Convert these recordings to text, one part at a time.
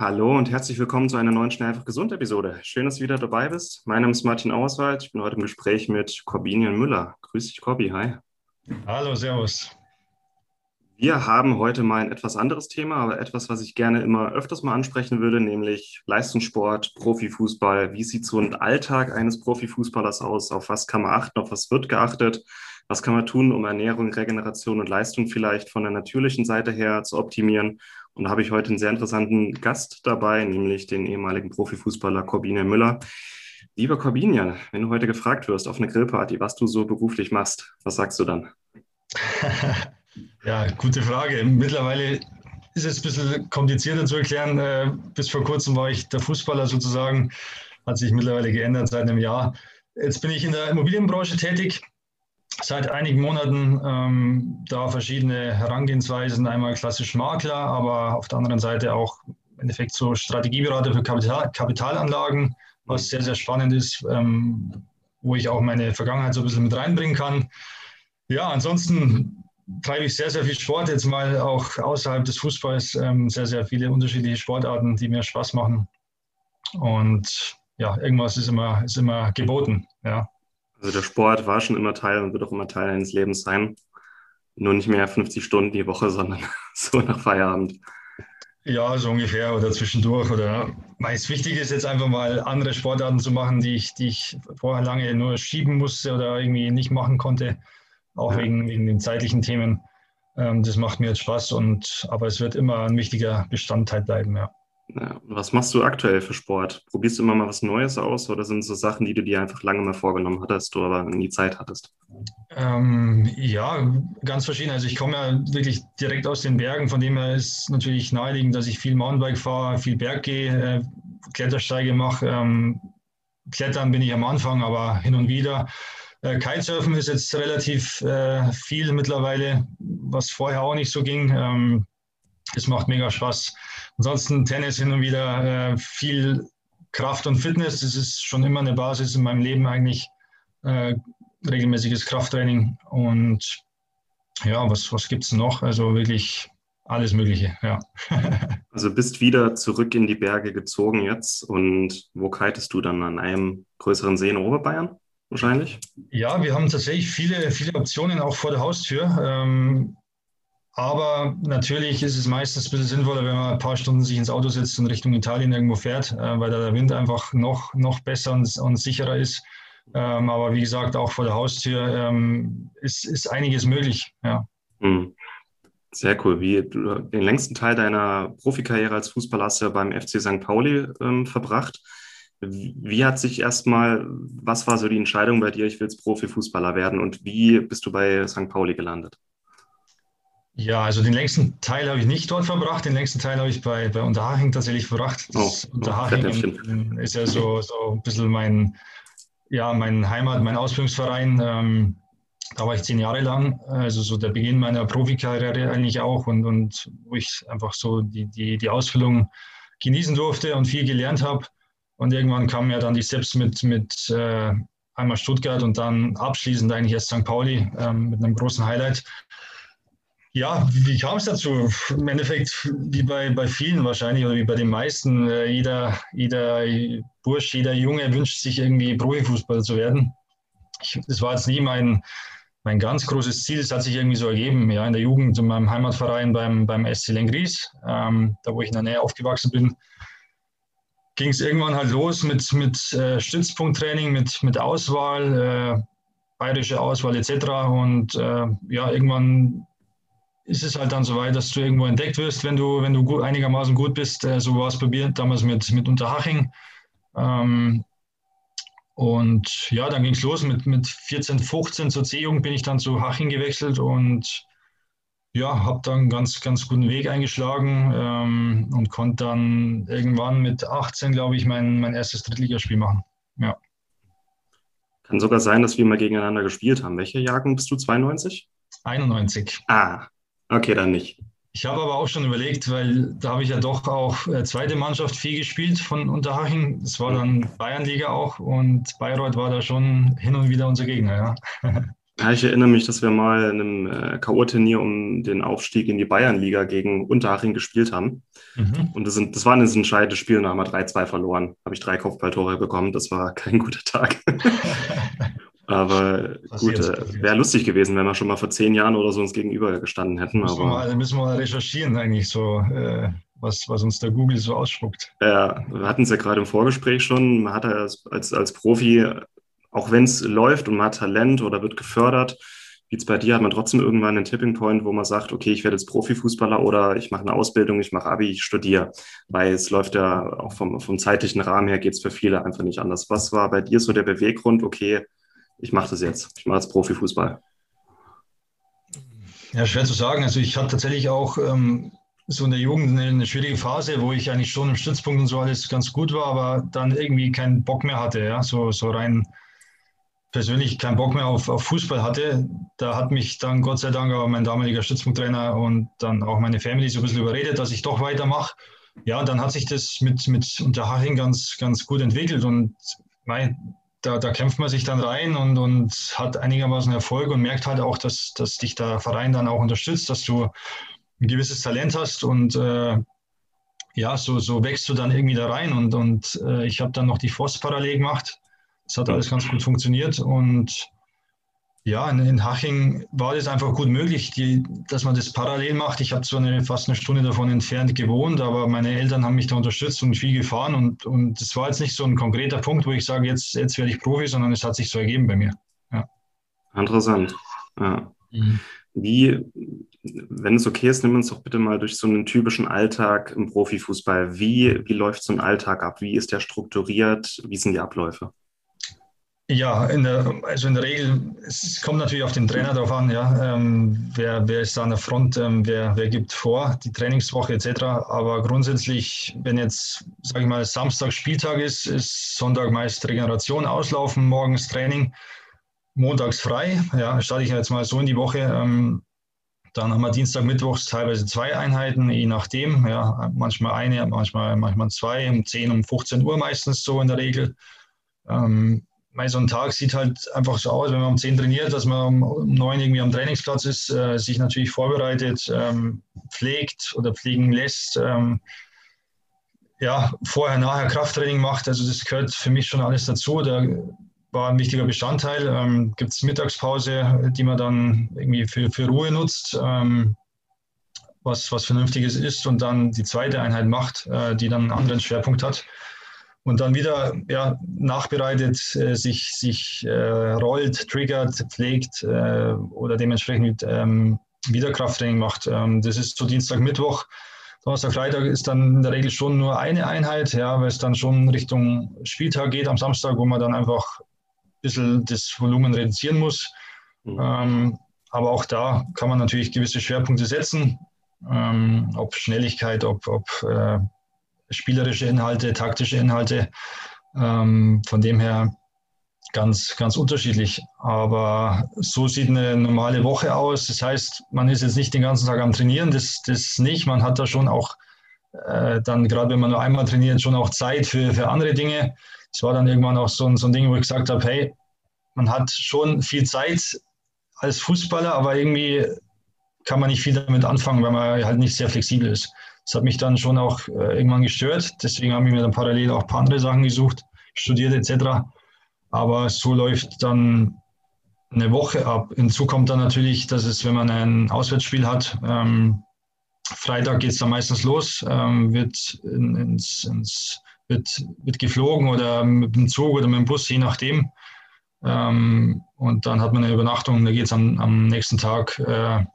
Hallo und herzlich willkommen zu einer neuen Schnell einfach gesund Episode. Schön, dass du wieder dabei bist. Mein Name ist Martin Auswald. Ich bin heute im Gespräch mit Corbinian Müller. Grüß dich, Corby. Hi. Hallo, Servus. Wir haben heute mal ein etwas anderes Thema, aber etwas, was ich gerne immer öfters mal ansprechen würde, nämlich Leistungssport, Profifußball. Wie sieht so ein Alltag eines Profifußballers aus? Auf was kann man achten? Auf was wird geachtet? Was kann man tun, um Ernährung, Regeneration und Leistung vielleicht von der natürlichen Seite her zu optimieren? Und da habe ich heute einen sehr interessanten Gast dabei, nämlich den ehemaligen Profifußballer Corbinian Müller. Lieber Corbinian, wenn du heute gefragt wirst auf eine Grillparty, was du so beruflich machst, was sagst du dann? ja, gute Frage. Mittlerweile ist es ein bisschen komplizierter zu erklären. Äh, bis vor kurzem war ich der Fußballer sozusagen, hat sich mittlerweile geändert seit einem Jahr. Jetzt bin ich in der Immobilienbranche tätig, seit einigen Monaten ähm, da verschiedene Herangehensweisen, einmal klassisch Makler, aber auf der anderen Seite auch im Endeffekt so Strategieberater für Kapital, Kapitalanlagen, was sehr, sehr spannend ist, ähm, wo ich auch meine Vergangenheit so ein bisschen mit reinbringen kann. Ja, ansonsten treibe ich sehr, sehr viel Sport, jetzt mal auch außerhalb des Fußballs, ähm, sehr, sehr viele unterschiedliche Sportarten, die mir Spaß machen. Und ja, irgendwas ist immer, ist immer geboten, ja. Also der Sport war schon immer Teil und wird auch immer Teil deines Lebens sein. Nur nicht mehr 50 Stunden die Woche, sondern so nach Feierabend. Ja, so ungefähr oder zwischendurch. Oder meist wichtig ist jetzt einfach mal andere Sportarten zu machen, die ich, die ich vorher lange nur schieben musste oder irgendwie nicht machen konnte, auch ja. wegen, wegen den zeitlichen Themen. Ähm, das macht mir jetzt Spaß und aber es wird immer ein wichtiger Bestandteil bleiben, ja. Ja, was machst du aktuell für Sport? Probierst du immer mal was Neues aus oder sind so Sachen, die du dir einfach lange mal vorgenommen hattest, du aber nie Zeit hattest? Ähm, ja, ganz verschieden. Also ich komme ja wirklich direkt aus den Bergen, von dem her ist natürlich naheliegend, dass ich viel Mountainbike fahre, viel Berg gehe, äh, Klettersteige mache. Ähm, Klettern bin ich am Anfang, aber hin und wieder. Äh, Kitesurfen ist jetzt relativ äh, viel mittlerweile, was vorher auch nicht so ging. Ähm, es macht mega Spaß. Ansonsten Tennis hin und wieder äh, viel Kraft und Fitness. Das ist schon immer eine Basis in meinem Leben eigentlich. Äh, regelmäßiges Krafttraining und ja, was, was gibt es noch? Also wirklich alles Mögliche, ja. also bist wieder zurück in die Berge gezogen jetzt und wo kitest du dann an einem größeren See in Oberbayern wahrscheinlich? Ja, wir haben tatsächlich viele, viele Optionen auch vor der Haustür. Ähm, aber natürlich ist es meistens ein bisschen sinnvoller, wenn man ein paar Stunden sich ins Auto setzt und Richtung Italien irgendwo fährt, äh, weil da der Wind einfach noch, noch besser und, und sicherer ist. Ähm, aber wie gesagt, auch vor der Haustür ähm, ist, ist einiges möglich. Ja. Mhm. Sehr cool. Wie du, den längsten Teil deiner Profikarriere als Fußballer hast ja beim FC St. Pauli ähm, verbracht. Wie hat sich erstmal, was war so die Entscheidung bei dir, ich will jetzt Profifußballer werden und wie bist du bei St. Pauli gelandet? Ja, also den längsten Teil habe ich nicht dort verbracht. Den längsten Teil habe ich bei, bei Unterhaching tatsächlich verbracht. Das oh, Unterhaching oh, ist ja so, so ein bisschen mein, ja, mein Heimat, mein Ausbildungsverein. Ähm, da war ich zehn Jahre lang, also so der Beginn meiner Profikarriere eigentlich auch und, und wo ich einfach so die, die, die Ausbildung genießen durfte und viel gelernt habe. Und irgendwann kam ja dann die Steps mit, mit äh, einmal Stuttgart und dann abschließend eigentlich erst St. Pauli ähm, mit einem großen Highlight. Ja, wie kam es dazu? Im Endeffekt, wie bei, bei vielen wahrscheinlich oder wie bei den meisten, äh, jeder, jeder Bursch, jeder Junge wünscht sich irgendwie Profifußballer zu werden. Ich, das war jetzt nie mein, mein ganz großes Ziel, es hat sich irgendwie so ergeben, ja, in der Jugend in meinem Heimatverein beim, beim SC Lengries, ähm, da wo ich in der Nähe aufgewachsen bin, ging es irgendwann halt los mit, mit äh, Stützpunkttraining, mit, mit Auswahl, äh, bayerische Auswahl etc. Und äh, ja, irgendwann ist es halt dann so weit, dass du irgendwo entdeckt wirst, wenn du, wenn du gut, einigermaßen gut bist. Äh, so war es mir damals mit, mit Unterhaching. Ähm, und ja, dann ging es los mit, mit 14, 15 zur C-Jugend bin ich dann zu Haching gewechselt und ja, habe dann einen ganz, ganz guten Weg eingeschlagen ähm, und konnte dann irgendwann mit 18, glaube ich, mein, mein erstes Drittligaspiel machen. Ja. Kann sogar sein, dass wir mal gegeneinander gespielt haben. Welche Jahrgang bist du? 92? 91. Ah, okay, dann nicht. Ich habe aber auch schon überlegt, weil da habe ich ja doch auch äh, zweite Mannschaft viel gespielt von Unterhaching. Das war dann Bayernliga auch und Bayreuth war da schon hin und wieder unser Gegner, ja. Ja, ich erinnere mich, dass wir mal in einem äh, K.O.-Turnier um den Aufstieg in die Bayernliga gegen Unterhaching gespielt haben. Mhm. Und das, sind, das war ein entscheidendes Spiel und da haben wir 3-2 verloren. Habe ich drei Kopfballtore bekommen. Das war kein guter Tag. aber gut, äh, wäre lustig gewesen, wenn wir schon mal vor zehn Jahren oder so uns gegenüber gestanden hätten. Müssen, aber, wir, mal, müssen wir mal recherchieren, eigentlich so, äh, was, was uns der Google so ausspuckt. Ja, wir hatten es ja gerade im Vorgespräch schon. Man hat als, als, als Profi auch wenn es läuft und man hat Talent oder wird gefördert, wie es bei dir, hat man trotzdem irgendwann einen Tipping Point, wo man sagt, okay, ich werde jetzt Profifußballer oder ich mache eine Ausbildung, ich mache Abi, ich studiere. Weil es läuft ja auch vom, vom zeitlichen Rahmen her geht es für viele einfach nicht anders. Was war bei dir so der Beweggrund, okay, ich mache das jetzt, ich mache jetzt Profifußball? Ja, schwer zu sagen. Also ich hatte tatsächlich auch ähm, so in der Jugend eine, eine, schwierige Phase, wo ich eigentlich schon im Stützpunkt und so alles ganz gut war, aber dann irgendwie keinen Bock mehr hatte, ja, so, so rein persönlich keinen Bock mehr auf, auf Fußball hatte. Da hat mich dann Gott sei Dank auch mein damaliger Stützpunkttrainer und dann auch meine Family so ein bisschen überredet, dass ich doch weitermache. Ja, dann hat sich das mit, mit Unterhaching ganz, ganz gut entwickelt und mein, da, da kämpft man sich dann rein und, und hat einigermaßen Erfolg und merkt halt auch, dass, dass dich der Verein dann auch unterstützt, dass du ein gewisses Talent hast und äh, ja, so, so wächst du dann irgendwie da rein und, und äh, ich habe dann noch die FOS parallel gemacht. Es hat alles ganz gut funktioniert und ja, in, in, Haching war das einfach gut möglich, die, dass man das parallel macht. Ich habe zwar eine, fast eine Stunde davon entfernt gewohnt, aber meine Eltern haben mich da unterstützt und viel gefahren. Und, und das war jetzt nicht so ein konkreter Punkt, wo ich sage, jetzt, jetzt werde ich Profi, sondern es hat sich so ergeben bei mir. Ja. Interessant. Ja. Mhm. Wie, wenn es okay ist, nimm uns doch bitte mal durch so einen typischen Alltag im Profifußball. Wie, wie läuft so ein Alltag ab? Wie ist der strukturiert? Wie sind die Abläufe? Ja, in der, also in der Regel, es kommt natürlich auf den Trainer drauf an, ja. Ähm, wer, wer ist da an der Front, ähm, wer, wer gibt vor, die Trainingswoche etc. Aber grundsätzlich, wenn jetzt, sage ich mal, Samstag Spieltag ist, ist Sonntag meist Regeneration auslaufen, morgens Training, montags frei. Ja, starte ich jetzt mal so in die Woche. Ähm, dann haben wir Dienstag, Mittwochs teilweise zwei Einheiten, je nachdem. Ja, manchmal eine, manchmal, manchmal zwei, um 10, um 15 Uhr meistens so in der Regel. Ähm, so ein Tag sieht halt einfach so aus, wenn man um 10 trainiert, dass man um 9 irgendwie am Trainingsplatz ist, äh, sich natürlich vorbereitet, ähm, pflegt oder pflegen lässt. Ähm, ja, vorher, nachher Krafttraining macht. Also das gehört für mich schon alles dazu. Da war ein wichtiger Bestandteil. Ähm, Gibt es Mittagspause, die man dann irgendwie für, für Ruhe nutzt, ähm, was, was Vernünftiges ist und dann die zweite Einheit macht, äh, die dann einen anderen Schwerpunkt hat und dann wieder ja, nachbereitet, äh, sich, sich äh, rollt, triggert, pflegt äh, oder dementsprechend ähm, wieder Krafttraining macht. Ähm, das ist so Dienstag, Mittwoch. Donnerstag, Freitag ist dann in der Regel schon nur eine Einheit, ja, weil es dann schon Richtung Spieltag geht am Samstag, wo man dann einfach ein bisschen das Volumen reduzieren muss. Mhm. Ähm, aber auch da kann man natürlich gewisse Schwerpunkte setzen, ähm, ob Schnelligkeit, ob, ob äh, spielerische Inhalte, taktische Inhalte. Ähm, von dem her ganz, ganz unterschiedlich. Aber so sieht eine normale Woche aus. Das heißt, man ist jetzt nicht den ganzen Tag am Trainieren, das, das nicht. Man hat da schon auch äh, dann, gerade wenn man nur einmal trainiert, schon auch Zeit für, für andere Dinge. Es war dann irgendwann auch so ein, so ein Ding, wo ich gesagt habe, hey, man hat schon viel Zeit als Fußballer, aber irgendwie kann man nicht viel damit anfangen, weil man halt nicht sehr flexibel ist. Das hat mich dann schon auch äh, irgendwann gestört. Deswegen habe ich mir dann parallel auch ein paar andere Sachen gesucht, studiert etc. Aber so läuft dann eine Woche ab. Hinzu kommt dann natürlich, dass es, wenn man ein Auswärtsspiel hat, ähm, Freitag geht es dann meistens los, ähm, wird, in, ins, ins, wird, wird geflogen oder mit dem Zug oder mit dem Bus, je nachdem. Ähm, und dann hat man eine Übernachtung, da geht es am, am nächsten Tag äh,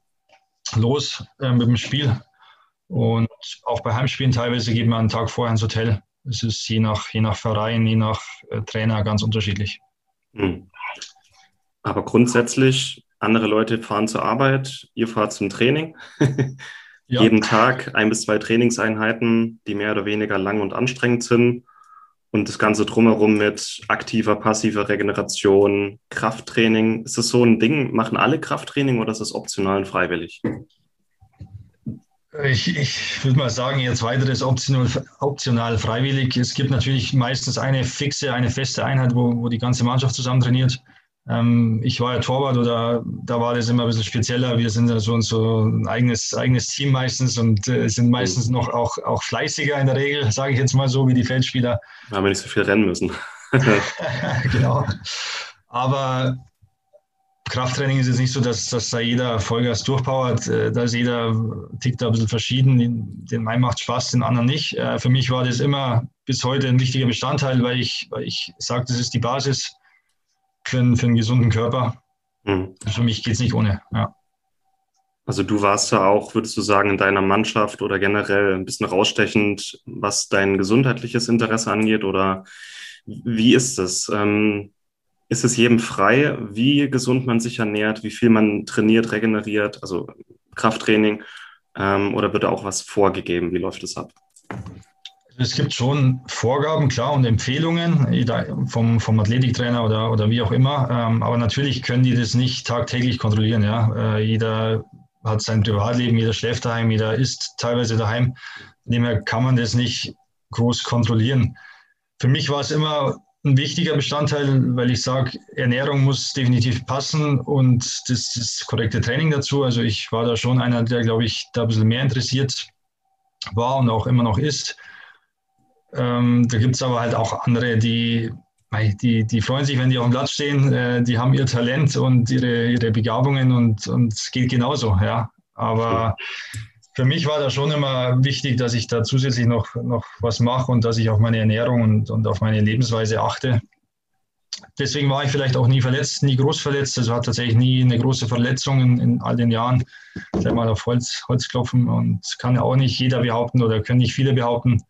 los äh, mit dem Spiel. Und auch bei Heimspielen teilweise geht man einen Tag vorher ins Hotel. Es ist je nach, je nach Verein, je nach äh, Trainer ganz unterschiedlich. Hm. Aber grundsätzlich andere Leute fahren zur Arbeit, ihr fahrt zum Training. ja. Jeden Tag ein bis zwei Trainingseinheiten, die mehr oder weniger lang und anstrengend sind. Und das Ganze drumherum mit aktiver, passiver Regeneration, Krafttraining. Ist das so ein Ding? Machen alle Krafttraining oder ist das optional und freiwillig? Ich, ich würde mal sagen, jetzt weiteres optional, optional freiwillig. Es gibt natürlich meistens eine fixe, eine feste Einheit, wo, wo die ganze Mannschaft zusammen trainiert. Ähm, ich war ja Torwart oder da war das immer ein bisschen spezieller. Wir sind ja so, so ein eigenes, eigenes Team meistens und äh, sind meistens noch auch, auch fleißiger in der Regel, sage ich jetzt mal so, wie die Feldspieler. Da haben wir nicht so viel rennen müssen. genau. Aber Krafttraining ist jetzt nicht so, dass, dass da jeder Vollgas durchpowert. Äh, da ist jeder tickt da ein bisschen verschieden. Den, einen macht Spaß, den anderen nicht. Äh, für mich war das immer bis heute ein wichtiger Bestandteil, weil ich, weil ich sage, das ist die Basis für einen, für einen gesunden Körper. Mhm. Für mich geht es nicht ohne. Ja. Also du warst ja auch, würdest du sagen, in deiner Mannschaft oder generell ein bisschen rausstechend, was dein gesundheitliches Interesse angeht? Oder wie ist es? Ähm, ist es jedem frei, wie gesund man sich ernährt, wie viel man trainiert, regeneriert, also Krafttraining, ähm, oder wird da auch was vorgegeben? Wie läuft es ab? Es gibt schon Vorgaben, klar, und Empfehlungen vom, vom Athletiktrainer oder, oder wie auch immer. Ähm, aber natürlich können die das nicht tagtäglich kontrollieren. Ja? Äh, jeder hat sein Privatleben, jeder schläft daheim, jeder isst teilweise daheim. Von dem her kann man das nicht groß kontrollieren. Für mich war es immer ein wichtiger Bestandteil, weil ich sage, Ernährung muss definitiv passen und das, das korrekte Training dazu. Also ich war da schon einer, der, glaube ich, da ein bisschen mehr interessiert war und auch immer noch ist. Ähm, da gibt es aber halt auch andere, die, die, die freuen sich, wenn die auf dem Platz stehen. Äh, die haben ihr Talent und ihre, ihre Begabungen und, es geht genauso. Ja. Aber für mich war da schon immer wichtig, dass ich da zusätzlich noch, noch was mache und dass ich auf meine Ernährung und, und auf meine Lebensweise achte. Deswegen war ich vielleicht auch nie verletzt, nie groß verletzt. Also hat tatsächlich nie eine große Verletzung in, in all den Jahren. Vielleicht mal auf Holz, Holz klopfen und kann auch nicht jeder behaupten oder können nicht viele behaupten.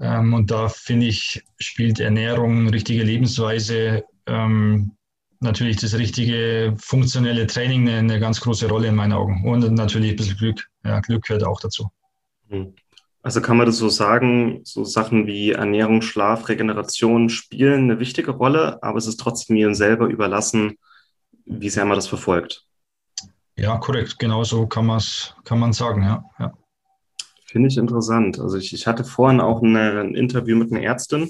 Ähm, und da finde ich, spielt Ernährung, richtige Lebensweise, ähm, natürlich das richtige funktionelle Training eine, eine, ganz große Rolle in meinen Augen. Und natürlich ein bisschen Glück. Ja, Glück gehört auch dazu. Hm. Also kann man das so sagen, so Sachen wie Ernährung, Schlaf, Regeneration spielen eine wichtige Rolle, aber es ist trotzdem mir selber überlassen, wie sehr man das verfolgt. Ja, korrekt. Genau so kann man es kann sagen, ja. ja. Finde ich interessant. Also ich, ich hatte vorhin auch eine, ein Interview mit einer Ärztin,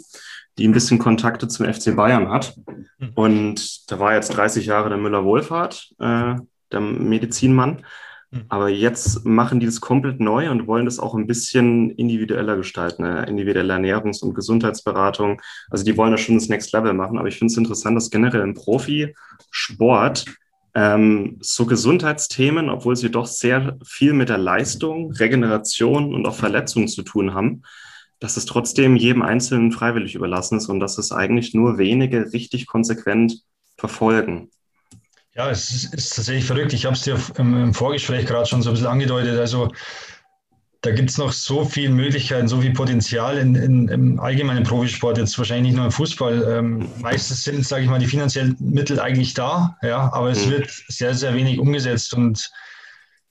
die ein bisschen Kontakte zum FC Bayern hat. Hm. Und da war jetzt 30 Jahre der Müller-Wohlfahrt, äh, der Medizinmann. Hm. Aber jetzt machen die das komplett neu und wollen das auch ein bisschen individueller gestalten, eine individuelle Ernährungs- und Gesundheitsberatung. Also die wollen da schon das Next Level machen. Aber ich finde es interessant, dass generell im Profisport ähm, so Gesundheitsthemen, obwohl sie doch sehr viel mit der Leistung, Regeneration und auch Verletzungen zu tun haben, dass es trotzdem jedem Einzelnen freiwillig überlassen ist und dass es eigentlich nur wenige richtig konsequent verfolgen. Ja, es ist, ist tatsächlich verrückt. Ich habe es dir im, im Vorgespräch gerade schon so ein bisschen angedeutet. Also da gibt es noch so viele Möglichkeiten, so viel Potenzial in, in, im allgemeinen Profisport, jetzt wahrscheinlich nicht nur im Fußball. Ähm, meistens sind, sage ich mal, die finanziellen Mittel eigentlich da, ja, aber es mhm. wird sehr, sehr wenig umgesetzt und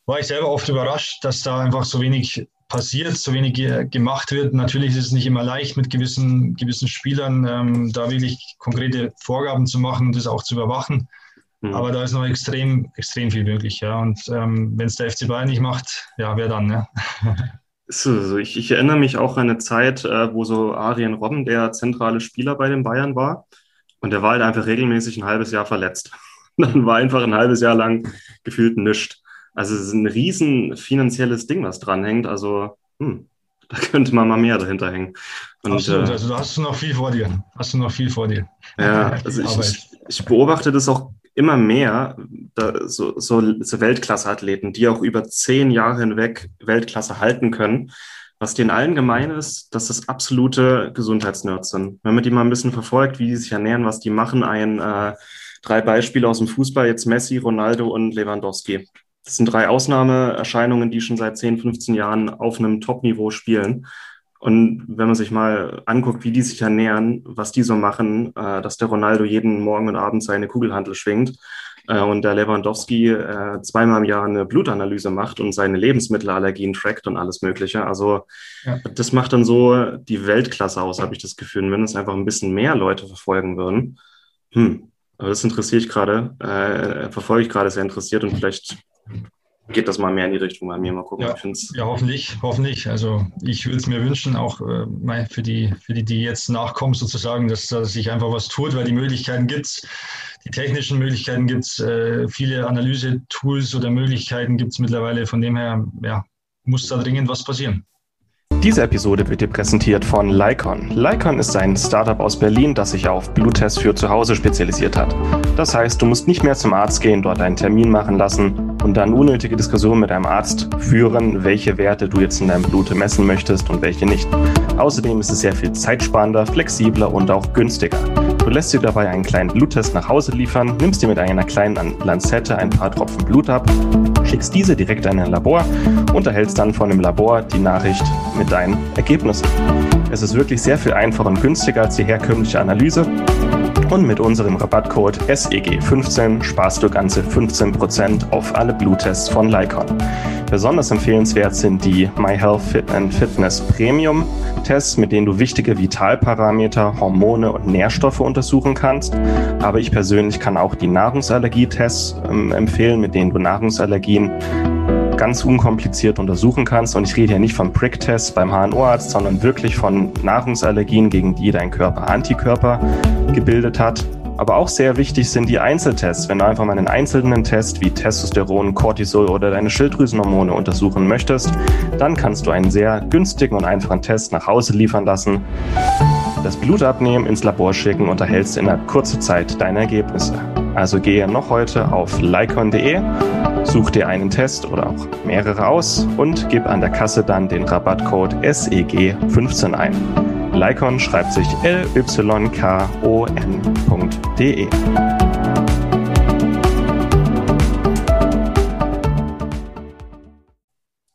war ich selber oft überrascht, dass da einfach so wenig passiert, so wenig gemacht wird. Natürlich ist es nicht immer leicht, mit gewissen, gewissen Spielern ähm, da wirklich konkrete Vorgaben zu machen und das auch zu überwachen. Mhm. Aber da ist noch extrem, extrem viel möglich. Ja. Und ähm, wenn es der FC Bayern nicht macht, ja, wer dann? Ne? So, ich, ich, erinnere mich auch an eine Zeit, äh, wo so Arjen Robben der zentrale Spieler bei den Bayern war. Und der war halt einfach regelmäßig ein halbes Jahr verletzt. Dann war einfach ein halbes Jahr lang gefühlt nichts. Also es ist ein riesen finanzielles Ding, was dranhängt. Also hm, da könnte man mal mehr dahinter hängen. Und, Absolut, äh, also da hast du noch viel vor dir. Hast du noch viel vor dir. Ja, also ich, ich, ich, beobachte das auch immer mehr, da, so, so, so Weltklasse-Athleten, die auch über zehn Jahre hinweg Weltklasse halten können. Was denen allen gemein ist, dass das absolute Gesundheitsnerds sind. Wenn man die mal ein bisschen verfolgt, wie die sich ernähren, was die machen, ein äh, drei Beispiele aus dem Fußball, jetzt Messi, Ronaldo und Lewandowski. Das sind drei Ausnahmeerscheinungen, die schon seit 10, 15 Jahren auf einem Top-Niveau spielen. Und wenn man sich mal anguckt, wie die sich ernähren, was die so machen, äh, dass der Ronaldo jeden Morgen und Abend seine Kugelhantel schwingt, äh, und der Lewandowski äh, zweimal im Jahr eine Blutanalyse macht und seine Lebensmittelallergien trackt und alles Mögliche. Also ja. das macht dann so die Weltklasse aus, habe ich das Gefühl. Und wenn es einfach ein bisschen mehr Leute verfolgen würden, hm, aber das interessiere ich gerade, äh, verfolge ich gerade sehr interessiert und vielleicht geht das mal mehr in die Richtung bei mir. Mal gucken. Ja, ja hoffentlich, hoffentlich. Also ich würde es mir wünschen, auch äh, für, die, für die, die jetzt nachkommen, sozusagen, dass, dass sich einfach was tut, weil die Möglichkeiten gibt es. Die technischen Möglichkeiten gibt es, äh, viele Analyse-Tools oder Möglichkeiten gibt es mittlerweile. Von dem her ja, muss da dringend was passieren. Diese Episode wird dir präsentiert von Lycon. Lycon ist ein Startup aus Berlin, das sich auf Bluttests für zu Hause spezialisiert hat. Das heißt, du musst nicht mehr zum Arzt gehen, dort einen Termin machen lassen und dann unnötige Diskussionen mit deinem Arzt führen, welche Werte du jetzt in deinem Blut messen möchtest und welche nicht. Außerdem ist es sehr viel zeitsparender, flexibler und auch günstiger. Du lässt dir dabei einen kleinen Bluttest nach Hause liefern, nimmst dir mit einer kleinen Lanzette ein paar Tropfen Blut ab, schickst diese direkt an ein Labor und erhältst dann von dem Labor die Nachricht mit deinen Ergebnissen. Es ist wirklich sehr viel einfacher und günstiger als die herkömmliche Analyse und mit unserem Rabattcode SEG15 sparst du ganze 15% auf alle Bluttests von Lycon. Besonders empfehlenswert sind die MyHealth Fit and Fitness Premium Tests, mit denen du wichtige Vitalparameter, Hormone und Nährstoffe untersuchen kannst. Aber ich persönlich kann auch die Nahrungsallergietests ähm, empfehlen, mit denen du Nahrungsallergien ganz unkompliziert untersuchen kannst. Und ich rede hier nicht vom Prick-Test beim HNO-Arzt, sondern wirklich von Nahrungsallergien, gegen die dein Körper Antikörper gebildet hat. Aber auch sehr wichtig sind die Einzeltests. Wenn du einfach mal einen einzelnen Test wie Testosteron, Cortisol oder deine Schilddrüsenhormone untersuchen möchtest, dann kannst du einen sehr günstigen und einfachen Test nach Hause liefern lassen, das Blut abnehmen, ins Labor schicken und erhältst innerhalb kurzer Zeit deine Ergebnisse. Also gehe noch heute auf lycon.de, such dir einen Test oder auch mehrere aus und gib an der Kasse dann den Rabattcode SEG15 ein. Lycon schreibt sich L-Y-K-O-N.de.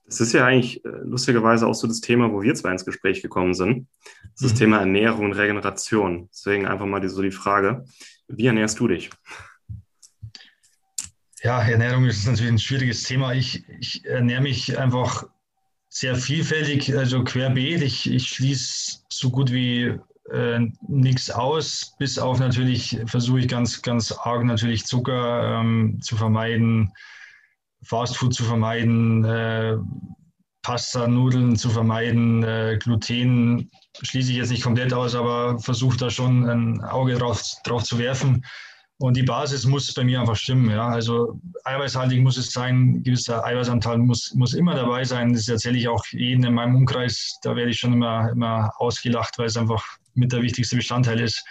Das ist ja eigentlich äh, lustigerweise auch so das Thema, wo wir zwei ins Gespräch gekommen sind. Das ist das mhm. Thema Ernährung und Regeneration. Deswegen einfach mal die, so die Frage, wie ernährst du dich? Ja, Ernährung ist natürlich ein schwieriges Thema. Ich, ich ernähre mich einfach sehr vielfältig, also querbeet. Ich, ich schließe so gut wie äh, nichts aus, bis auf natürlich versuche ich ganz, ganz arg natürlich Zucker ähm, zu vermeiden, Fastfood zu vermeiden, äh, Pasta, Nudeln zu vermeiden, äh, Gluten schließe ich jetzt nicht komplett aus, aber versuche da schon ein Auge drauf, drauf zu werfen. Und die Basis muss bei mir einfach stimmen. Ja? Also eiweißhaltig muss es sein, gewisser Eiweißanteil muss, muss immer dabei sein. Das erzähle ich auch jedem in meinem Umkreis. Da werde ich schon immer, immer ausgelacht, weil es einfach mit der wichtigste Bestandteil ist.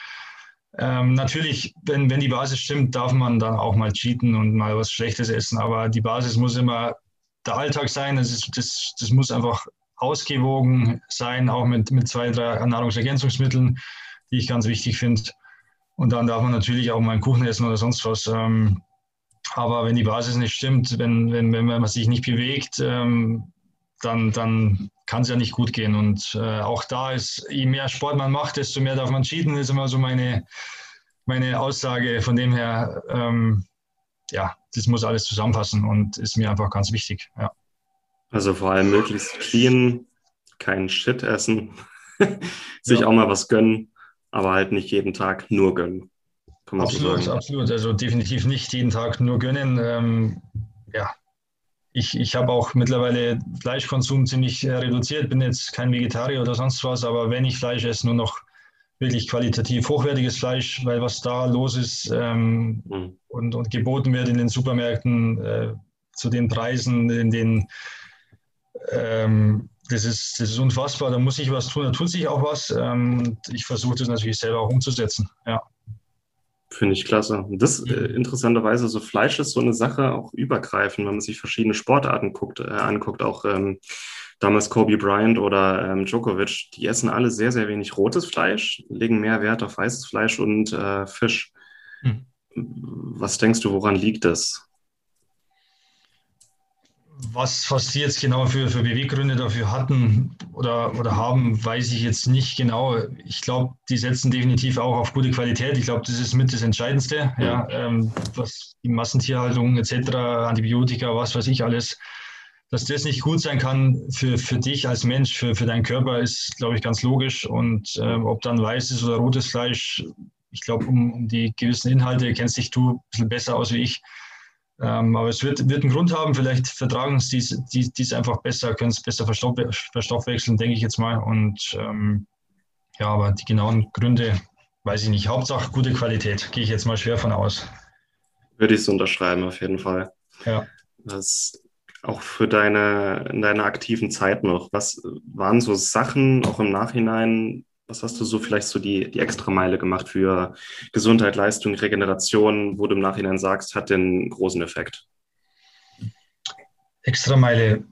Ähm, natürlich, wenn, wenn die Basis stimmt, darf man dann auch mal cheaten und mal was Schlechtes essen. Aber die Basis muss immer der Alltag sein. Das, ist, das, das muss einfach ausgewogen sein, auch mit, mit zwei, drei Nahrungsergänzungsmitteln, die ich ganz wichtig finde. Und dann darf man natürlich auch mal einen Kuchen essen oder sonst was. Ähm, aber wenn die Basis nicht stimmt, wenn, wenn, wenn man sich nicht bewegt, ähm, dann, dann kann es ja nicht gut gehen. Und äh, auch da ist, je mehr Sport man macht, desto mehr darf man cheaten, ist immer so meine, meine Aussage. Von dem her, ähm, ja, das muss alles zusammenpassen und ist mir einfach ganz wichtig. Ja. Also vor allem möglichst clean, keinen Shit essen, sich ja. auch mal was gönnen aber halt nicht jeden Tag nur gönnen. absolut, so absolut. Also definitiv nicht jeden Tag nur gönnen. Ähm, ja, ich, ich habe auch mittlerweile Fleischkonsum ziemlich äh, reduziert, bin jetzt kein Vegetarier oder sonst was, aber wenn ich Fleisch esse, nur noch wirklich qualitativ hochwertiges Fleisch, weil was da los ist ähm, mhm. und, und geboten wird in den Supermärkten äh, zu den Preisen, in den ähm, das ist, das ist unfassbar, da muss ich was tun, da tut sich auch was. Ähm, und ich versuche das natürlich selber auch umzusetzen. Ja. Finde ich klasse. Und das äh, interessanterweise, so Fleisch ist so eine Sache auch übergreifend, wenn man sich verschiedene Sportarten guckt, äh, anguckt, auch ähm, damals Kobe Bryant oder ähm, Djokovic, die essen alle sehr, sehr wenig rotes Fleisch, legen mehr Wert auf weißes Fleisch und äh, Fisch. Hm. Was denkst du, woran liegt das? Was, was Sie jetzt genau für, für Beweggründe dafür hatten oder, oder haben, weiß ich jetzt nicht genau. Ich glaube, die setzen definitiv auch auf gute Qualität. Ich glaube, das ist mit das Entscheidendste. Ja, ähm, was die Massentierhaltung etc., Antibiotika, was weiß ich alles, dass das nicht gut sein kann für, für dich als Mensch, für, für deinen Körper, ist, glaube ich, ganz logisch. Und ähm, ob dann weißes oder rotes Fleisch, ich glaube, um, um die gewissen Inhalte kennst dich du ein bisschen besser aus wie ich ähm, aber es wird, wird einen Grund haben, vielleicht vertragen sie dies, einfach besser, können es besser verstoff, verstoffwechseln, denke ich jetzt mal. Und ähm, ja, aber die genauen Gründe weiß ich nicht. Hauptsache gute Qualität, gehe ich jetzt mal schwer von aus. Würde ich so unterschreiben, auf jeden Fall. Ja. Das auch für deine, in deiner aktiven Zeit noch. Was waren so Sachen auch im Nachhinein, was hast du so vielleicht so die, die Extrameile gemacht für Gesundheit, Leistung, Regeneration, wo du im Nachhinein sagst, hat den großen Effekt? Extrameile.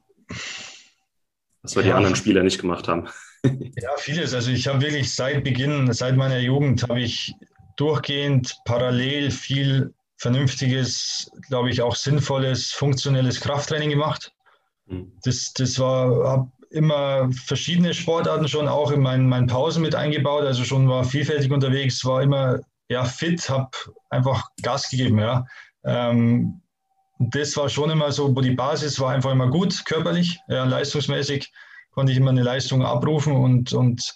Was wir ja. die anderen Spieler nicht gemacht haben. ja, vieles. Also ich habe wirklich seit Beginn, seit meiner Jugend, habe ich durchgehend parallel viel vernünftiges, glaube ich, auch sinnvolles, funktionelles Krafttraining gemacht. Hm. Das, das war, habe immer verschiedene Sportarten schon auch in meinen, meinen Pausen mit eingebaut, also schon war vielfältig unterwegs, war immer ja, fit, habe einfach Gas gegeben. Ja. Ähm, das war schon immer so, wo die Basis war einfach immer gut, körperlich, ja, leistungsmäßig konnte ich immer eine Leistung abrufen und, und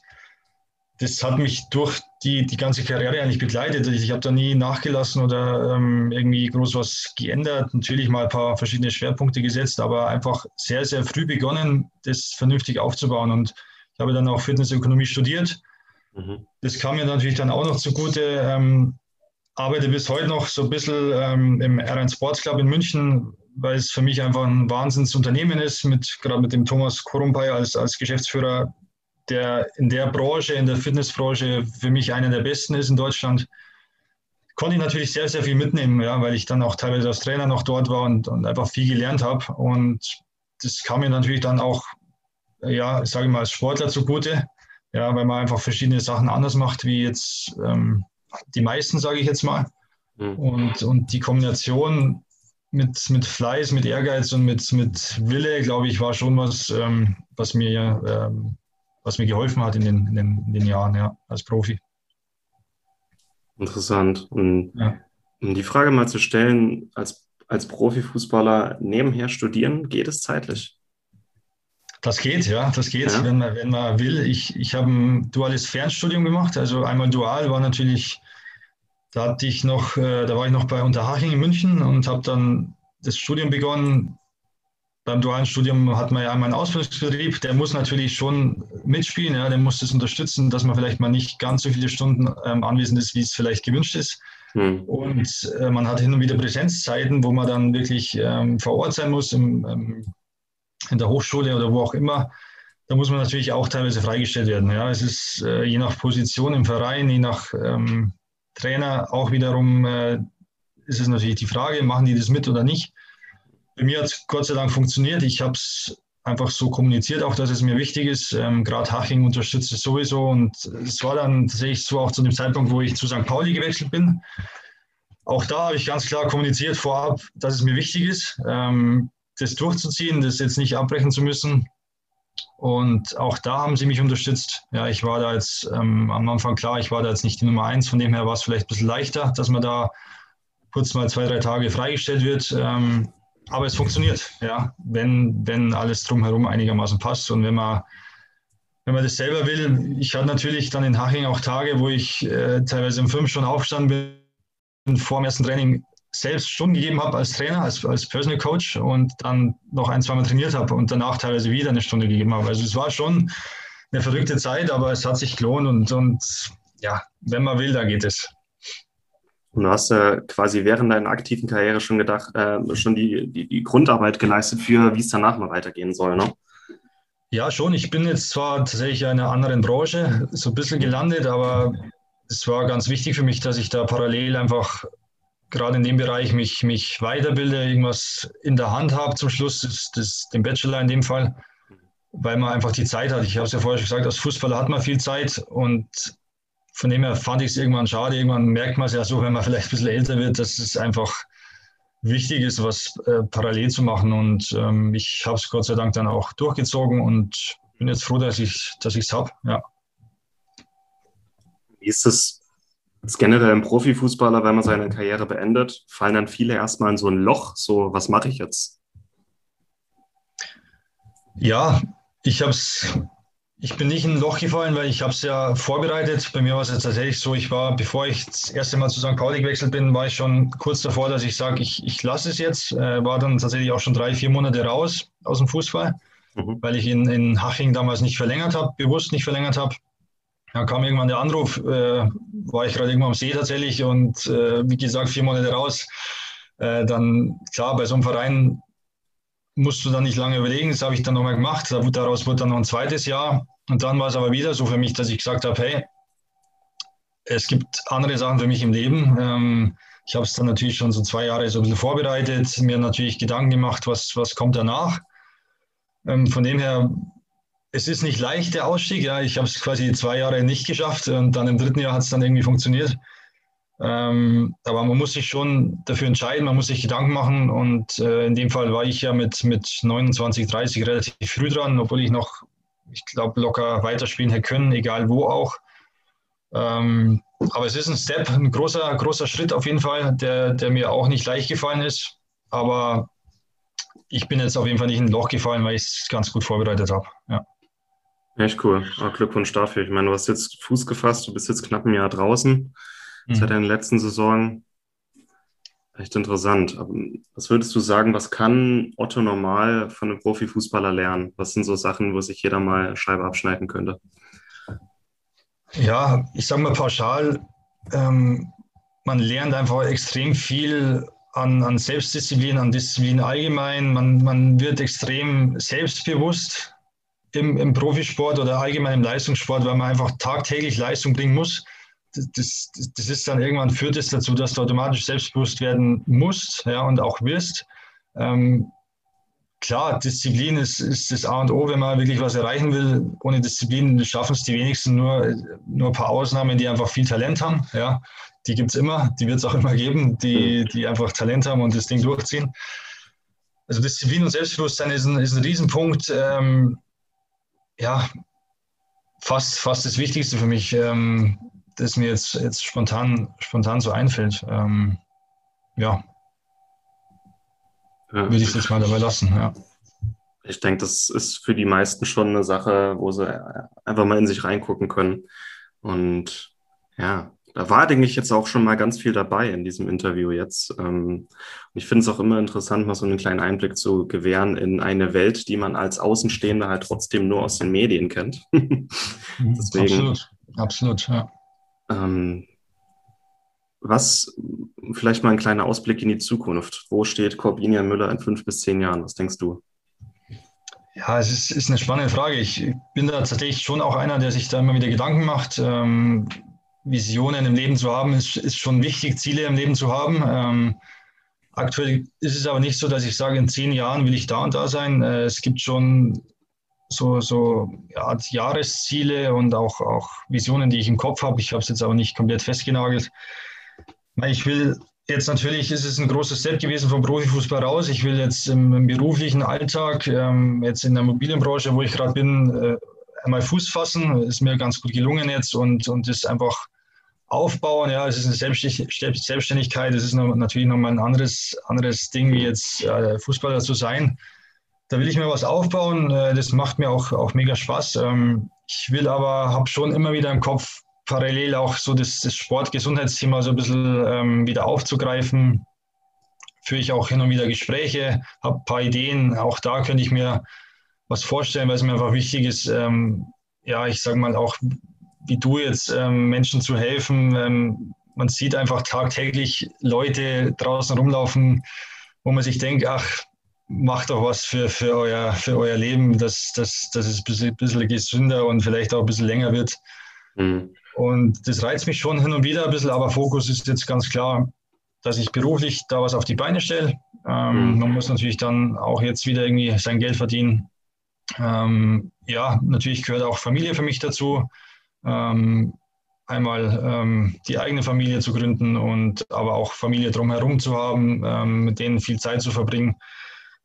das hat mich durch die, die ganze Karriere eigentlich begleitet. Ich habe da nie nachgelassen oder ähm, irgendwie groß was geändert. Natürlich mal ein paar verschiedene Schwerpunkte gesetzt, aber einfach sehr, sehr früh begonnen, das vernünftig aufzubauen. Und ich habe dann auch Fitnessökonomie studiert. Mhm. Das kam mir natürlich dann auch noch zugute. Ähm, arbeite bis heute noch so ein bisschen ähm, im R1 Sports Club in München, weil es für mich einfach ein Wahnsinnsunternehmen ist, mit, gerade mit dem Thomas Korumpay als, als Geschäftsführer der in der Branche, in der Fitnessbranche für mich einer der besten ist in Deutschland, konnte ich natürlich sehr, sehr viel mitnehmen, ja, weil ich dann auch teilweise als Trainer noch dort war und, und einfach viel gelernt habe. Und das kam mir natürlich dann auch, ja, sage ich mal, als Sportler zugute, ja, weil man einfach verschiedene Sachen anders macht, wie jetzt ähm, die meisten, sage ich jetzt mal. Mhm. Und, und die Kombination mit, mit Fleiß, mit Ehrgeiz und mit, mit Wille, glaube ich, war schon was, ähm, was mir ähm, was mir geholfen hat in den, in den, in den Jahren ja, als Profi. Interessant. Und ja. um die Frage mal zu stellen, als, als Profifußballer nebenher studieren, geht es zeitlich? Das geht, ja, das geht, ja. Wenn, man, wenn man will. Ich, ich habe ein duales Fernstudium gemacht. Also einmal dual war natürlich, da hatte ich noch, äh, da war ich noch bei Unterhaching in München und habe dann das Studium begonnen beim dualen Studium hat man ja einmal einen Ausbildungsbetrieb, der muss natürlich schon mitspielen, ja, der muss das unterstützen, dass man vielleicht mal nicht ganz so viele Stunden ähm, anwesend ist, wie es vielleicht gewünscht ist. Hm. Und äh, man hat hin und wieder Präsenzzeiten, wo man dann wirklich ähm, vor Ort sein muss, im, ähm, in der Hochschule oder wo auch immer. Da muss man natürlich auch teilweise freigestellt werden. Ja. Es ist äh, je nach Position im Verein, je nach ähm, Trainer auch wiederum, äh, ist es natürlich die Frage, machen die das mit oder nicht. Bei mir hat es Gott sei Dank funktioniert. Ich habe es einfach so kommuniziert, auch dass es mir wichtig ist. Ähm, Gerade Haching unterstützt es sowieso. Und es war dann tatsächlich so auch zu dem Zeitpunkt, wo ich zu St. Pauli gewechselt bin. Auch da habe ich ganz klar kommuniziert vorab, dass es mir wichtig ist, ähm, das durchzuziehen, das jetzt nicht abbrechen zu müssen. Und auch da haben sie mich unterstützt. Ja, ich war da jetzt ähm, am Anfang klar, ich war da jetzt nicht die Nummer eins, von dem her war es vielleicht ein bisschen leichter, dass man da kurz mal zwei, drei Tage freigestellt wird. Ähm, aber es funktioniert, ja, wenn, wenn alles drumherum einigermaßen passt und wenn man, wenn man das selber will. Ich hatte natürlich dann in Haching auch Tage, wo ich äh, teilweise um fünf schon aufgestanden bin, vor dem ersten Training selbst Stunden gegeben habe als Trainer, als, als Personal Coach und dann noch ein, zweimal trainiert habe und danach teilweise wieder eine Stunde gegeben habe. Also es war schon eine verrückte Zeit, aber es hat sich gelohnt und, und ja, wenn man will, da geht es. Und du hast ja quasi während deiner aktiven Karriere schon gedacht, äh, schon die, die, die, Grundarbeit geleistet für, wie es danach mal weitergehen soll, ne? Ja, schon. Ich bin jetzt zwar tatsächlich in einer anderen Branche so ein bisschen gelandet, aber es war ganz wichtig für mich, dass ich da parallel einfach gerade in dem Bereich mich, mich weiterbilde, irgendwas in der Hand habe zum Schluss, das, das, den Bachelor in dem Fall, weil man einfach die Zeit hat. Ich habe es ja vorher schon gesagt, als Fußballer hat man viel Zeit und von dem her fand ich es irgendwann schade. Irgendwann merkt man es ja so, wenn man vielleicht ein bisschen älter wird, dass es einfach wichtig ist, was äh, parallel zu machen. Und ähm, ich habe es Gott sei Dank dann auch durchgezogen und bin jetzt froh, dass ich es dass habe. Ja. Wie ist es generell im Profifußballer, wenn man seine Karriere beendet, fallen dann viele erstmal in so ein Loch, so was mache ich jetzt? Ja, ich habe es ich bin nicht in ein Loch gefallen, weil ich habe es ja vorbereitet. Bei mir war es jetzt tatsächlich so, ich war, bevor ich das erste Mal zu St. Pauli gewechselt bin, war ich schon kurz davor, dass ich sage, ich, ich lasse es jetzt. Äh, war dann tatsächlich auch schon drei, vier Monate raus aus dem Fußball, mhm. weil ich in, in Haching damals nicht verlängert habe, bewusst nicht verlängert habe. Dann kam irgendwann der Anruf, äh, war ich gerade irgendwo am See tatsächlich und äh, wie gesagt, vier Monate raus. Äh, dann, klar, bei so einem Verein musst du dann nicht lange überlegen. Das habe ich dann nochmal gemacht. Daraus wurde dann noch ein zweites Jahr. Und dann war es aber wieder so für mich, dass ich gesagt habe, hey, es gibt andere Sachen für mich im Leben. Ähm, ich habe es dann natürlich schon so zwei Jahre so ein bisschen vorbereitet, mir natürlich Gedanken gemacht, was, was kommt danach. Ähm, von dem her, es ist nicht leicht, der Ausstieg. Ja. Ich habe es quasi zwei Jahre nicht geschafft und dann im dritten Jahr hat es dann irgendwie funktioniert. Ähm, aber man muss sich schon dafür entscheiden, man muss sich Gedanken machen und äh, in dem Fall war ich ja mit, mit 29, 30 relativ früh dran, obwohl ich noch, ich glaube, locker weiterspielen hätte können, egal wo auch. Ähm, aber es ist ein Step, ein großer, großer Schritt auf jeden Fall, der, der mir auch nicht leicht gefallen ist. Aber ich bin jetzt auf jeden Fall nicht in ein Loch gefallen, weil ich es ganz gut vorbereitet habe. Ja. Echt cool. Glückwunsch dafür. Ich meine, du hast jetzt Fuß gefasst, du bist jetzt knapp ein Jahr draußen mhm. seit der letzten Saison. Echt interessant. Was würdest du sagen, was kann Otto normal von einem Profifußballer lernen? Was sind so Sachen, wo sich jeder mal Scheibe abschneiden könnte? Ja, ich sage mal pauschal, ähm, man lernt einfach extrem viel an, an Selbstdisziplin, an Disziplin allgemein. Man, man wird extrem selbstbewusst im, im Profisport oder allgemein im Leistungssport, weil man einfach tagtäglich Leistung bringen muss das, das ist dann irgendwann führt es dazu, dass du automatisch selbstbewusst werden musst ja, und auch wirst. Ähm, klar, Disziplin ist, ist das A und O, wenn man wirklich was erreichen will. Ohne Disziplin schaffen es die wenigsten nur, nur ein paar Ausnahmen, die einfach viel Talent haben. Ja. Die gibt es immer, die wird es auch immer geben, die, die einfach Talent haben und das Ding durchziehen. Also Disziplin und Selbstbewusstsein ist ein, ist ein Riesenpunkt. Ähm, ja, fast, fast das Wichtigste für mich. Ähm, das mir jetzt, jetzt spontan, spontan so einfällt. Ähm, ja. ja. Würde ich das mal dabei lassen, ja. Ich denke, das ist für die meisten schon eine Sache, wo sie einfach mal in sich reingucken können. Und ja, da war, denke ich, jetzt auch schon mal ganz viel dabei in diesem Interview jetzt. Ähm, ich finde es auch immer interessant, mal so einen kleinen Einblick zu gewähren in eine Welt, die man als Außenstehender halt trotzdem nur aus den Medien kennt. Deswegen, absolut, absolut, ja. Ähm, was, vielleicht mal ein kleiner Ausblick in die Zukunft. Wo steht Corbinian Müller in fünf bis zehn Jahren? Was denkst du? Ja, es ist, ist, eine spannende Frage. Ich bin da tatsächlich schon auch einer, der sich da immer wieder Gedanken macht. Ähm, Visionen im Leben zu haben, ist, ist, schon wichtig, Ziele im Leben zu haben. Ähm, aktuell ist es aber nicht so, dass ich sage, in zehn Jahren will ich da und da sein. Äh, es gibt schon so, so ja, Jahresziele und auch, auch Visionen, die ich im Kopf habe. Ich habe es jetzt aber nicht komplett festgenagelt. Ich will jetzt natürlich, ist es ein großes Step gewesen vom Profifußball raus. Ich will jetzt im, im beruflichen Alltag, ähm, jetzt in der Immobilienbranche, wo ich gerade bin, äh, einmal Fuß fassen. Ist mir ganz gut gelungen jetzt und, und das einfach aufbauen. Ja, es ist eine Selbstständigkeit. Es ist natürlich nochmal ein anderes, anderes Ding, wie jetzt äh, Fußballer zu sein da will ich mir was aufbauen. Äh, das macht mir auch, auch mega Spaß. Ähm, ich will aber, habe schon immer wieder im Kopf, parallel auch so das, das Sportgesundheitsthema so ein bisschen ähm, wieder aufzugreifen. Führe ich auch hin und wieder Gespräche, habe ein paar Ideen. Auch da könnte ich mir was vorstellen, weil es mir einfach wichtig ist, ähm, ja, ich sage mal auch, wie du jetzt Menschen zu helfen. Man sieht einfach tagtäglich Leute draußen rumlaufen, wo man sich denkt, ach, macht doch was für, für, euer, für euer Leben, dass, dass, dass es ein bisschen, ein bisschen gesünder und vielleicht auch ein bisschen länger wird. Mhm. Und das reizt mich schon hin und wieder ein bisschen, aber Fokus ist jetzt ganz klar, dass ich beruflich da was auf die Beine stelle. Ähm, mhm. Man muss natürlich dann auch jetzt wieder irgendwie sein Geld verdienen. Ähm, ja, natürlich gehört auch Familie für mich dazu. Ähm, einmal ähm, die eigene Familie zu gründen und aber auch Familie drumherum zu haben, ähm, mit denen viel Zeit zu verbringen.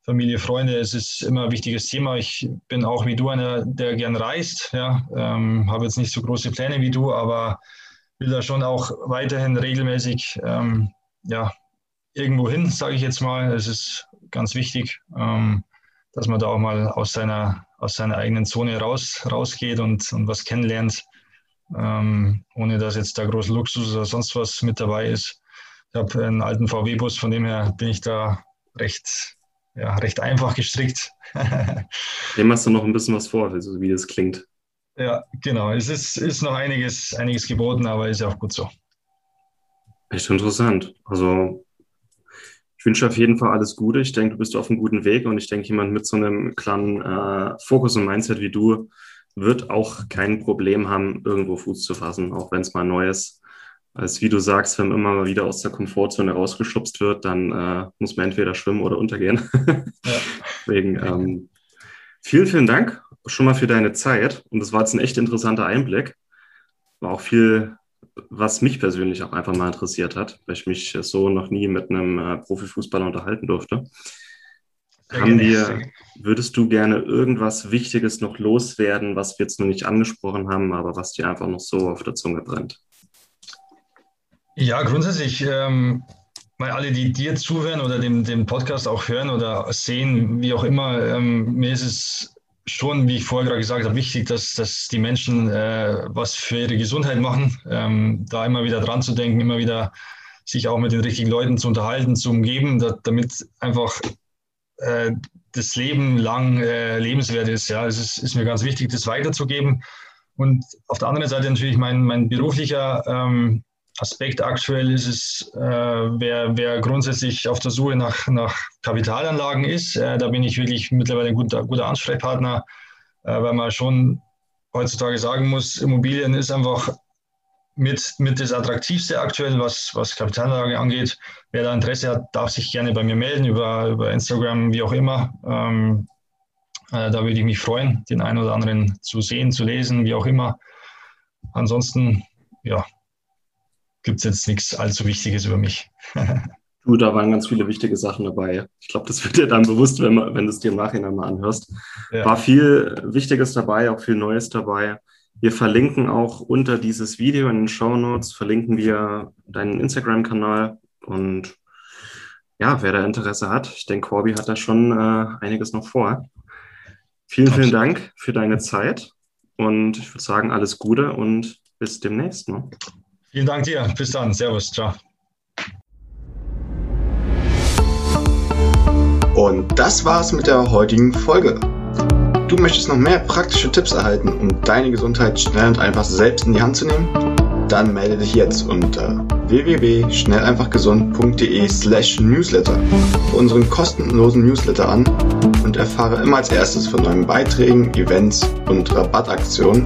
Familie, Freunde, es ist immer ein wichtiges Thema. Ich bin auch wie du einer, der gern reist. Ja, ähm, habe jetzt nicht so große Pläne wie du, aber will da schon auch weiterhin regelmäßig ähm, ja, irgendwo hin, sage ich jetzt mal. Es ist ganz wichtig, ähm, dass man da auch mal aus seiner, aus seiner eigenen Zone raus, rausgeht und, und was kennenlernt ähm, ohne dass jetzt da groß Luxus oder sonst was mit dabei ist. Ich habe einen alten VW-Bus, von dem her bin ich da recht, ja, recht einfach gestrickt. Dem hast du noch ein bisschen was vor, also wie das klingt. Ja, genau. Es ist, ist noch einiges, einiges geboten, aber ist ja auch gut so. Echt interessant. Also ich wünsche auf jeden Fall alles Gute. Ich denke, du bist auf einem guten Weg und ich denke, jemand mit so einem klaren äh, Fokus und Mindset wie du wird auch kein Problem haben, irgendwo Fuß zu fassen, auch wenn es mal neu ist. Als wie du sagst, wenn man immer mal wieder aus der Komfortzone rausgeschubst wird, dann äh, muss man entweder schwimmen oder untergehen. Ja. Deswegen ähm, vielen, vielen Dank schon mal für deine Zeit. Und das war jetzt ein echt interessanter Einblick. War auch viel, was mich persönlich auch einfach mal interessiert hat, weil ich mich so noch nie mit einem äh, Profifußballer unterhalten durfte. Haben wir, würdest du gerne irgendwas Wichtiges noch loswerden, was wir jetzt noch nicht angesprochen haben, aber was dir einfach noch so auf der Zunge brennt? Ja, grundsätzlich, ähm, weil alle, die dir zuhören oder dem, dem Podcast auch hören oder sehen, wie auch immer, ähm, mir ist es schon, wie ich vorher gerade gesagt habe, wichtig, dass, dass die Menschen äh, was für ihre Gesundheit machen, ähm, da immer wieder dran zu denken, immer wieder sich auch mit den richtigen Leuten zu unterhalten, zu umgeben, da, damit einfach äh, das Leben lang äh, lebenswert ist. Ja, es ist, ist, mir ganz wichtig, das weiterzugeben. Und auf der anderen Seite natürlich mein, mein beruflicher ähm, Aspekt aktuell ist es, äh, wer, wer grundsätzlich auf der Suche nach, nach Kapitalanlagen ist, äh, da bin ich wirklich mittlerweile ein guter, guter Ansprechpartner, äh, weil man schon heutzutage sagen muss, Immobilien ist einfach mit, mit das Attraktivste aktuell, was, was Kapitalanlage angeht. Wer da Interesse hat, darf sich gerne bei mir melden, über, über Instagram, wie auch immer. Ähm, äh, da würde ich mich freuen, den einen oder anderen zu sehen, zu lesen, wie auch immer. Ansonsten, ja, gibt es jetzt nichts allzu Wichtiges über mich. du, da waren ganz viele wichtige Sachen dabei. Ich glaube, das wird dir dann bewusst, wenn, wenn du es dir im Nachhinein mal anhörst. Ja. War viel Wichtiges dabei, auch viel Neues dabei. Wir verlinken auch unter dieses Video in den Show Notes, verlinken wir deinen Instagram-Kanal und ja, wer da Interesse hat, ich denke, Corby hat da schon äh, einiges noch vor. Vielen, Absolut. vielen Dank für deine Zeit und ich würde sagen, alles Gute und bis demnächst. Ne? Vielen Dank dir. Bis dann. Servus. Ciao. Und das war's mit der heutigen Folge. Du möchtest noch mehr praktische Tipps erhalten, um deine Gesundheit schnell und einfach selbst in die Hand zu nehmen? Dann melde dich jetzt unter www.schnelleinfachgesund.de slash newsletter für unseren kostenlosen Newsletter an und erfahre immer als erstes von neuen Beiträgen, Events und Rabattaktionen.